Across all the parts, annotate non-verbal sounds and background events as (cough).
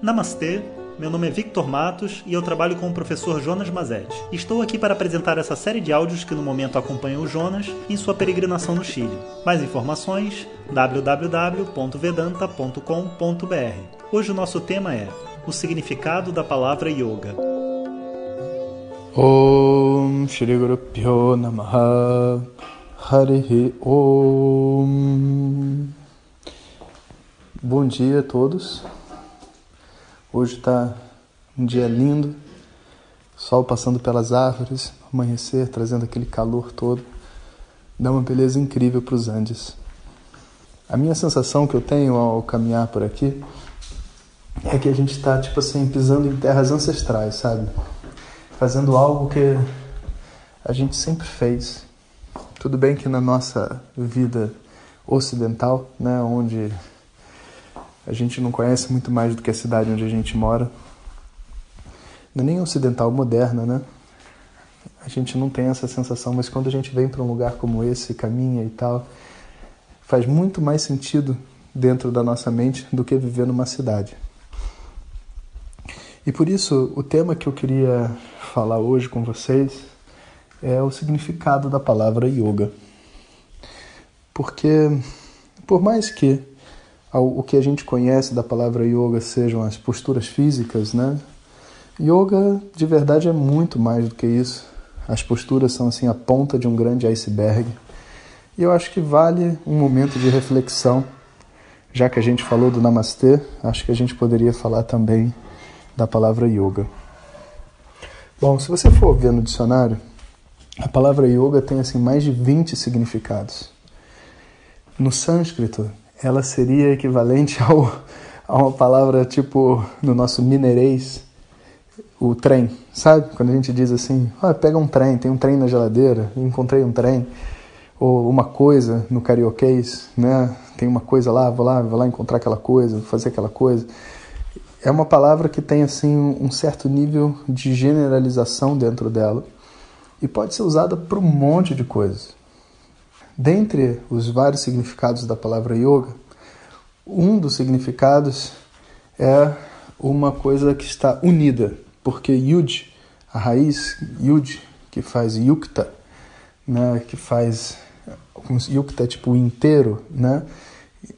Namastê, meu nome é Victor Matos e eu trabalho com o professor Jonas Mazetti. Estou aqui para apresentar essa série de áudios que no momento acompanham o Jonas em sua peregrinação no Chile. Mais informações www.vedanta.com.br. Hoje o nosso tema é o significado da palavra yoga. Om Shri Guru Pyo Namaha Harihi Om Bom dia a todos. Hoje está um dia lindo, sol passando pelas árvores, amanhecer trazendo aquele calor todo, dá uma beleza incrível para os Andes. A minha sensação que eu tenho ao caminhar por aqui é que a gente está tipo assim pisando em terras ancestrais, sabe? Fazendo algo que a gente sempre fez. Tudo bem que na nossa vida ocidental, né, onde a gente não conhece muito mais do que a cidade onde a gente mora. Não é nem ocidental, moderna, né? A gente não tem essa sensação, mas quando a gente vem para um lugar como esse, caminha e tal, faz muito mais sentido dentro da nossa mente do que viver numa cidade. E por isso, o tema que eu queria falar hoje com vocês é o significado da palavra yoga. Porque, por mais que o que a gente conhece da palavra yoga sejam as posturas físicas, né? Yoga de verdade é muito mais do que isso. As posturas são assim a ponta de um grande iceberg. E eu acho que vale um momento de reflexão. Já que a gente falou do namastê, acho que a gente poderia falar também da palavra yoga. Bom, se você for ver no dicionário, a palavra yoga tem assim mais de 20 significados. No sânscrito, ela seria equivalente (laughs) ao, a uma palavra tipo no nosso mineirês, o trem, sabe? Quando a gente diz assim, ah, pega um trem, tem um trem na geladeira, encontrei um trem, ou uma coisa no carioquês, né? Tem uma coisa lá, vou lá, vou lá encontrar aquela coisa, fazer aquela coisa. É uma palavra que tem assim um certo nível de generalização dentro dela e pode ser usada para um monte de coisas. Dentre os vários significados da palavra yoga, um dos significados é uma coisa que está unida, porque yud, a raiz yud, que faz yukta, né, que faz yukta é tipo inteiro, né,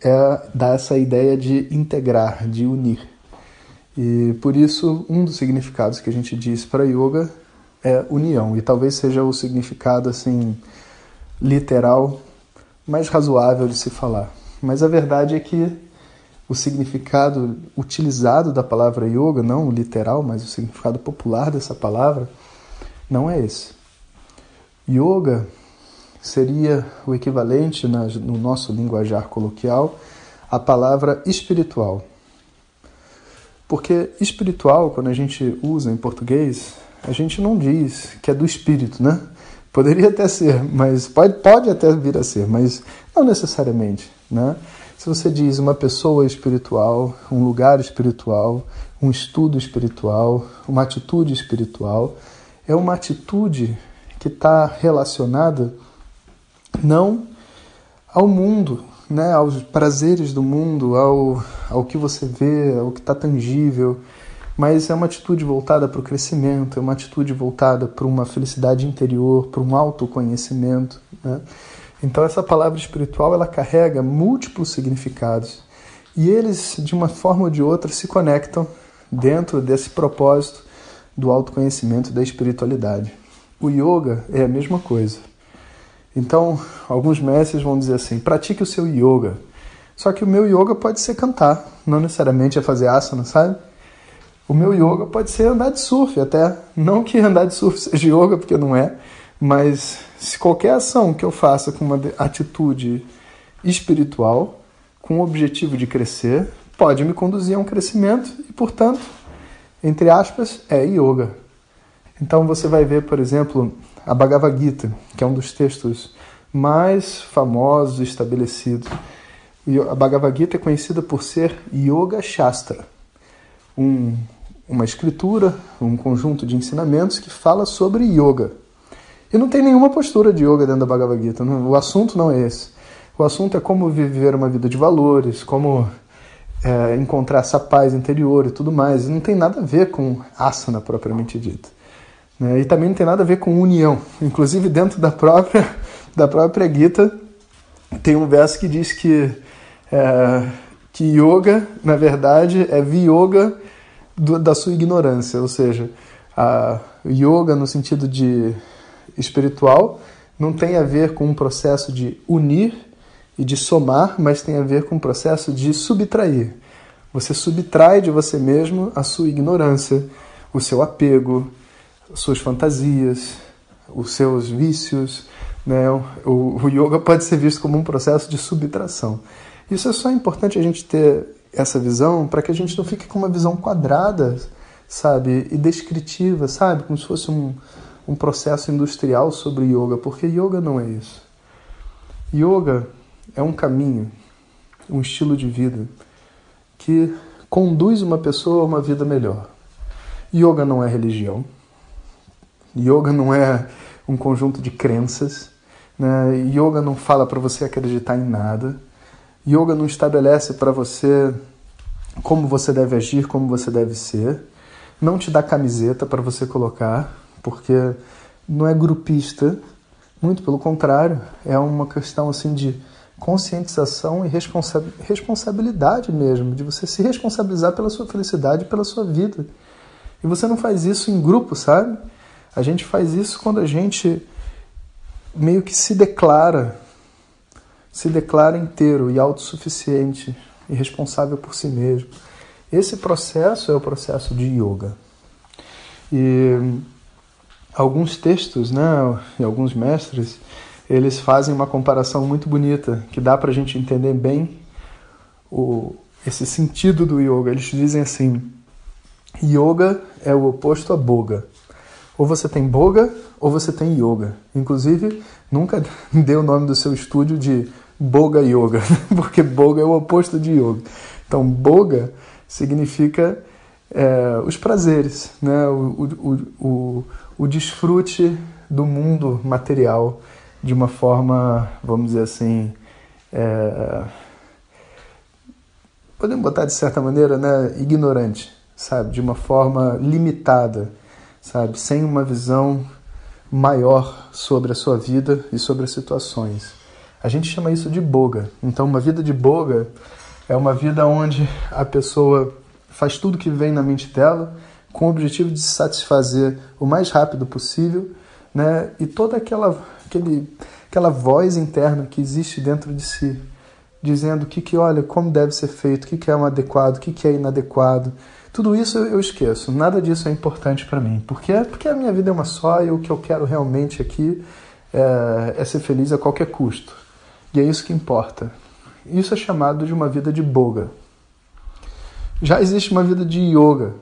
é dá essa ideia de integrar, de unir. E por isso um dos significados que a gente diz para yoga é união e talvez seja o significado assim literal mais razoável de se falar. Mas a verdade é que o significado utilizado da palavra yoga, não o literal, mas o significado popular dessa palavra, não é esse. Yoga seria o equivalente no nosso linguajar coloquial à palavra espiritual. Porque espiritual, quando a gente usa em português, a gente não diz que é do espírito, né? Poderia até ser, mas pode, pode até vir a ser, mas não necessariamente. Né? Se você diz uma pessoa espiritual, um lugar espiritual, um estudo espiritual, uma atitude espiritual, é uma atitude que está relacionada não ao mundo, né, aos prazeres do mundo, ao, ao que você vê, ao que está tangível, mas é uma atitude voltada para o crescimento, é uma atitude voltada para uma felicidade interior, para um autoconhecimento. Né? Então essa palavra espiritual ela carrega múltiplos significados e eles de uma forma ou de outra se conectam dentro desse propósito do autoconhecimento da espiritualidade. O yoga é a mesma coisa. Então, alguns mestres vão dizer assim: pratique o seu yoga. Só que o meu yoga pode ser cantar, não necessariamente é fazer asana, sabe? O meu yoga pode ser andar de surf até. Não que (laughs) andar de surf seja yoga, porque não é, mas se qualquer ação que eu faça com uma atitude espiritual, com o objetivo de crescer, pode me conduzir a um crescimento e, portanto, entre aspas, é yoga. Então você vai ver, por exemplo, a Bhagavad Gita, que é um dos textos mais famosos e estabelecidos. A Bhagavad Gita é conhecida por ser Yoga Shastra, um uma escritura, um conjunto de ensinamentos que fala sobre yoga. E não tem nenhuma postura de yoga dentro da Bhagavad Gita. O assunto não é esse. O assunto é como viver uma vida de valores, como é, encontrar essa paz interior e tudo mais. E não tem nada a ver com asana propriamente dita. Né? E também não tem nada a ver com união. Inclusive dentro da própria, da própria Gita tem um verso que diz que, é, que yoga, na verdade, é viyoga do, da sua ignorância. Ou seja, a yoga no sentido de espiritual não tem a ver com um processo de unir e de somar, mas tem a ver com um processo de subtrair. Você subtrai de você mesmo a sua ignorância, o seu apego, suas fantasias, os seus vícios. Né? O, o yoga pode ser visto como um processo de subtração. Isso é só importante a gente ter essa visão para que a gente não fique com uma visão quadrada, sabe, e descritiva, sabe, como se fosse um, um processo industrial sobre yoga, porque yoga não é isso. Yoga é um caminho, um estilo de vida que conduz uma pessoa a uma vida melhor. Yoga não é religião. Yoga não é um conjunto de crenças. Né? Yoga não fala para você acreditar em nada. Yoga não estabelece para você como você deve agir, como você deve ser. Não te dá camiseta para você colocar, porque não é grupista. Muito pelo contrário, é uma questão assim de conscientização e responsa responsabilidade mesmo, de você se responsabilizar pela sua felicidade, pela sua vida. E você não faz isso em grupo, sabe? A gente faz isso quando a gente meio que se declara, se declara inteiro e autossuficiente e responsável por si mesmo. Esse processo é o processo de yoga. E alguns textos, né, e alguns mestres, eles fazem uma comparação muito bonita que dá para a gente entender bem o, esse sentido do yoga. Eles dizem assim: yoga é o oposto a boga. Ou você tem boga ou você tem yoga. Inclusive, nunca (laughs) dê o nome do seu estúdio de Boga Yoga, (laughs) porque boga é o oposto de yoga. Então, boga significa é, os prazeres, né? o, o, o, o desfrute do mundo material de uma forma, vamos dizer assim, é, podemos botar de certa maneira, né, ignorante, sabe, de uma forma limitada, sabe, sem uma visão maior sobre a sua vida e sobre as situações. A gente chama isso de boga. Então, uma vida de boga é uma vida onde a pessoa faz tudo que vem na mente dela com o objetivo de se satisfazer o mais rápido possível, né? E toda aquela aquele, aquela voz interna que existe dentro de si, dizendo o que, que olha, como deve ser feito, o que, que é um adequado, o que, que é inadequado. Tudo isso eu esqueço, nada disso é importante para mim. Por quê? Porque a minha vida é uma só e o que eu quero realmente aqui é, é ser feliz a qualquer custo. E é isso que importa. Isso é chamado de uma vida de boga. Já existe uma vida de yoga.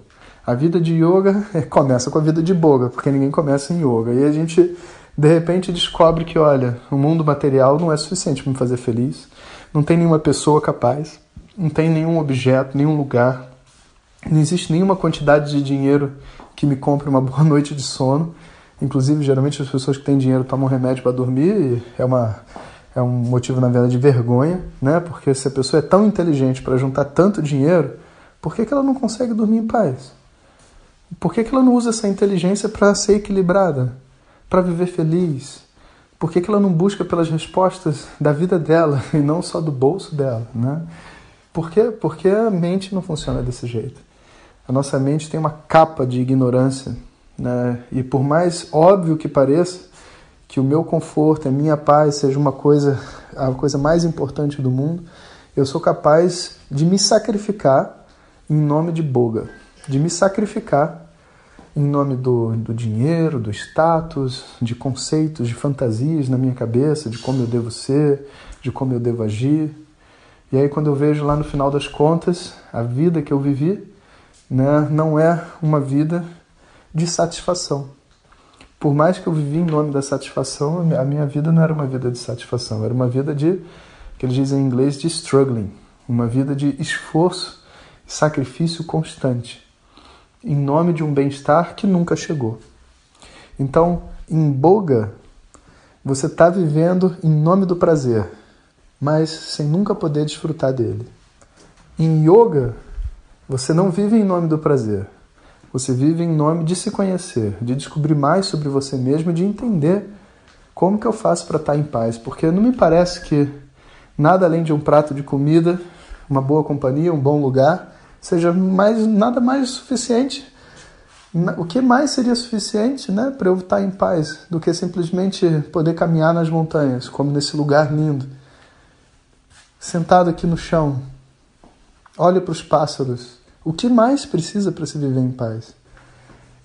A vida de yoga (laughs) começa com a vida de boga, porque ninguém começa em yoga. E a gente de repente descobre que, olha, o mundo material não é suficiente para me fazer feliz, não tem nenhuma pessoa capaz, não tem nenhum objeto, nenhum lugar, não existe nenhuma quantidade de dinheiro que me compre uma (laughs) boa noite de sono. Inclusive, geralmente as pessoas que têm dinheiro tomam remédio para dormir e é uma é um motivo na verdade de vergonha, né? Porque se a pessoa é tão inteligente para juntar tanto dinheiro, por que, que ela não consegue dormir em paz? Por que, que ela não usa essa inteligência para ser equilibrada? para viver feliz? Por que, que ela não busca pelas respostas da vida dela (laughs) e não só do bolso dela? Né? Por quê? Porque a mente não funciona desse jeito. A nossa mente tem uma capa de ignorância. Né? E por mais óbvio que pareça, que o meu conforto, a minha paz seja uma coisa, a coisa mais importante do mundo, eu sou capaz de me sacrificar em nome de Boga, de me sacrificar em nome do, do dinheiro, do status, de conceitos, de fantasias na minha cabeça, de como eu devo ser, de como eu devo agir. E aí, quando eu vejo lá no final das contas, a vida que eu vivi né, não é uma vida de satisfação. Por mais que eu vivi em nome da satisfação, a minha vida não era uma vida de satisfação, era uma vida de, que eles dizem em inglês, de struggling, uma vida de esforço e sacrifício constante em nome de um bem-estar que nunca chegou. Então, em boga, você está vivendo em nome do prazer, mas sem nunca poder desfrutar dele. Em yoga, você não vive em nome do prazer. Você vive em nome de se conhecer, de descobrir mais sobre você mesmo, de entender como que eu faço para estar em paz, porque não me parece que nada além de um prato de comida, uma boa companhia, um bom lugar, seja mais nada mais suficiente. O que mais seria suficiente, né, para eu estar em paz do que simplesmente poder caminhar nas montanhas, como nesse lugar lindo, sentado aqui no chão, olha para os pássaros. O que mais precisa para se viver em paz?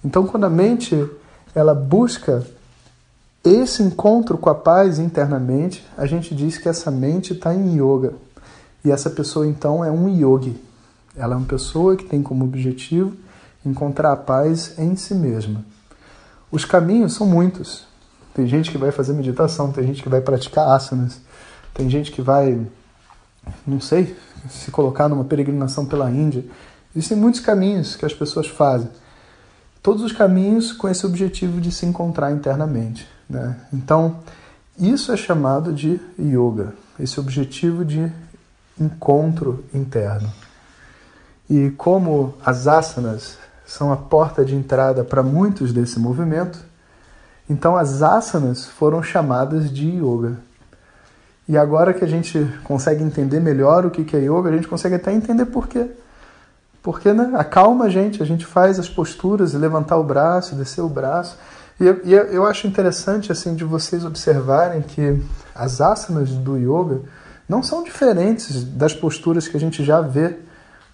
Então, quando a mente ela busca esse encontro com a paz internamente, a gente diz que essa mente está em yoga. E essa pessoa então é um yogi. Ela é uma pessoa que tem como objetivo encontrar a paz em si mesma. Os caminhos são muitos. Tem gente que vai fazer meditação, tem gente que vai praticar asanas, tem gente que vai, não sei, se colocar numa peregrinação pela Índia. Existem muitos caminhos que as pessoas fazem. Todos os caminhos com esse objetivo de se encontrar internamente. Né? Então, isso é chamado de yoga, esse objetivo de encontro interno. E como as asanas são a porta de entrada para muitos desse movimento, então as asanas foram chamadas de yoga. E agora que a gente consegue entender melhor o que é yoga, a gente consegue até entender por quê. Porque né, acalma a gente, a gente faz as posturas, levantar o braço, descer o braço. E, e eu acho interessante assim de vocês observarem que as asanas do yoga não são diferentes das posturas que a gente já vê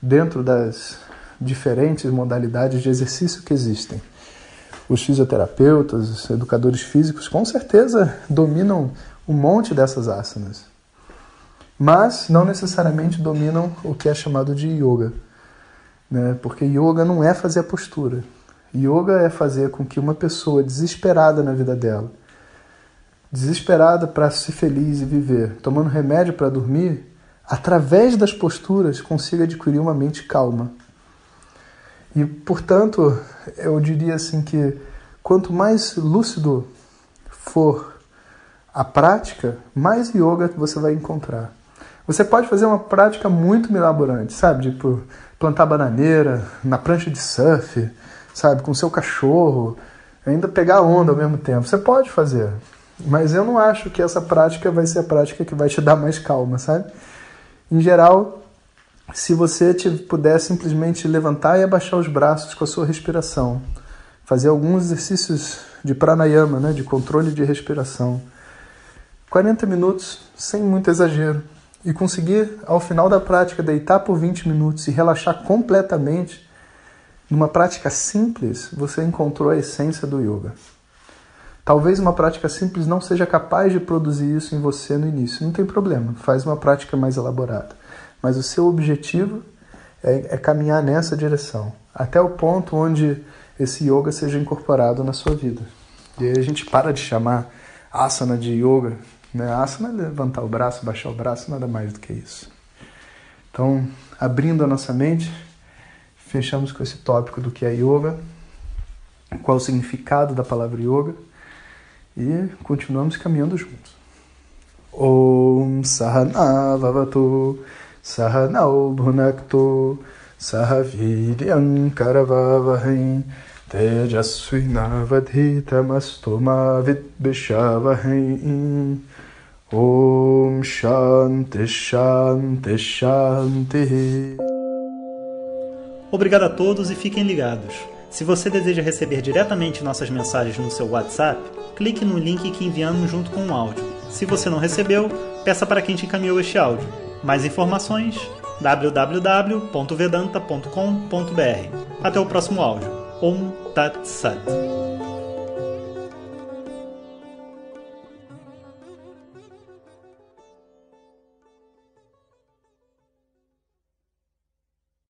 dentro das diferentes modalidades de exercício que existem. Os fisioterapeutas, os educadores físicos, com certeza dominam um monte dessas asanas, mas não necessariamente dominam o que é chamado de yoga, né? porque yoga não é fazer a postura. Yoga é fazer com que uma pessoa desesperada na vida dela, desesperada para ser feliz e viver, tomando remédio para dormir, através das posturas consiga adquirir uma mente calma. E, portanto, eu diria assim que quanto mais lúcido for a prática, mais yoga você vai encontrar. Você pode fazer uma prática muito milaborante, sabe? Tipo, plantar bananeira na prancha de surf, sabe? Com seu cachorro, ainda pegar onda ao mesmo tempo. Você pode fazer, mas eu não acho que essa prática vai ser a prática que vai te dar mais calma, sabe? Em geral, se você te puder simplesmente levantar e abaixar os braços com a sua respiração, fazer alguns exercícios de pranayama, né, de controle de respiração, 40 minutos sem muito exagero, e conseguir ao final da prática deitar por 20 minutos e relaxar completamente, numa prática simples, você encontrou a essência do yoga. Talvez uma prática simples não seja capaz de produzir isso em você no início. Não tem problema, faz uma prática mais elaborada. Mas o seu objetivo é, é caminhar nessa direção, até o ponto onde esse yoga seja incorporado na sua vida. E aí a gente para de chamar asana de yoga. Né? Asana é levantar o braço, baixar o braço, nada mais do que isso. Então, abrindo a nossa mente, fechamos com esse tópico do que é yoga, qual o significado da palavra yoga e continuamos caminhando juntos. Om Sahana Vavatu Sahanau Bhunaktu Sahaviryam Karavavahai Tejasvinavadhitamastu Vidbishavahai Om Shanti Shanti Shanti Obrigado a todos e fiquem ligados. Se você deseja receber diretamente nossas mensagens no seu WhatsApp, clique no link que enviamos junto com o áudio. Se você não recebeu, peça para quem te encaminhou este áudio. Mais informações www.vedanta.com.br. Até o próximo áudio. Om Tat Sat.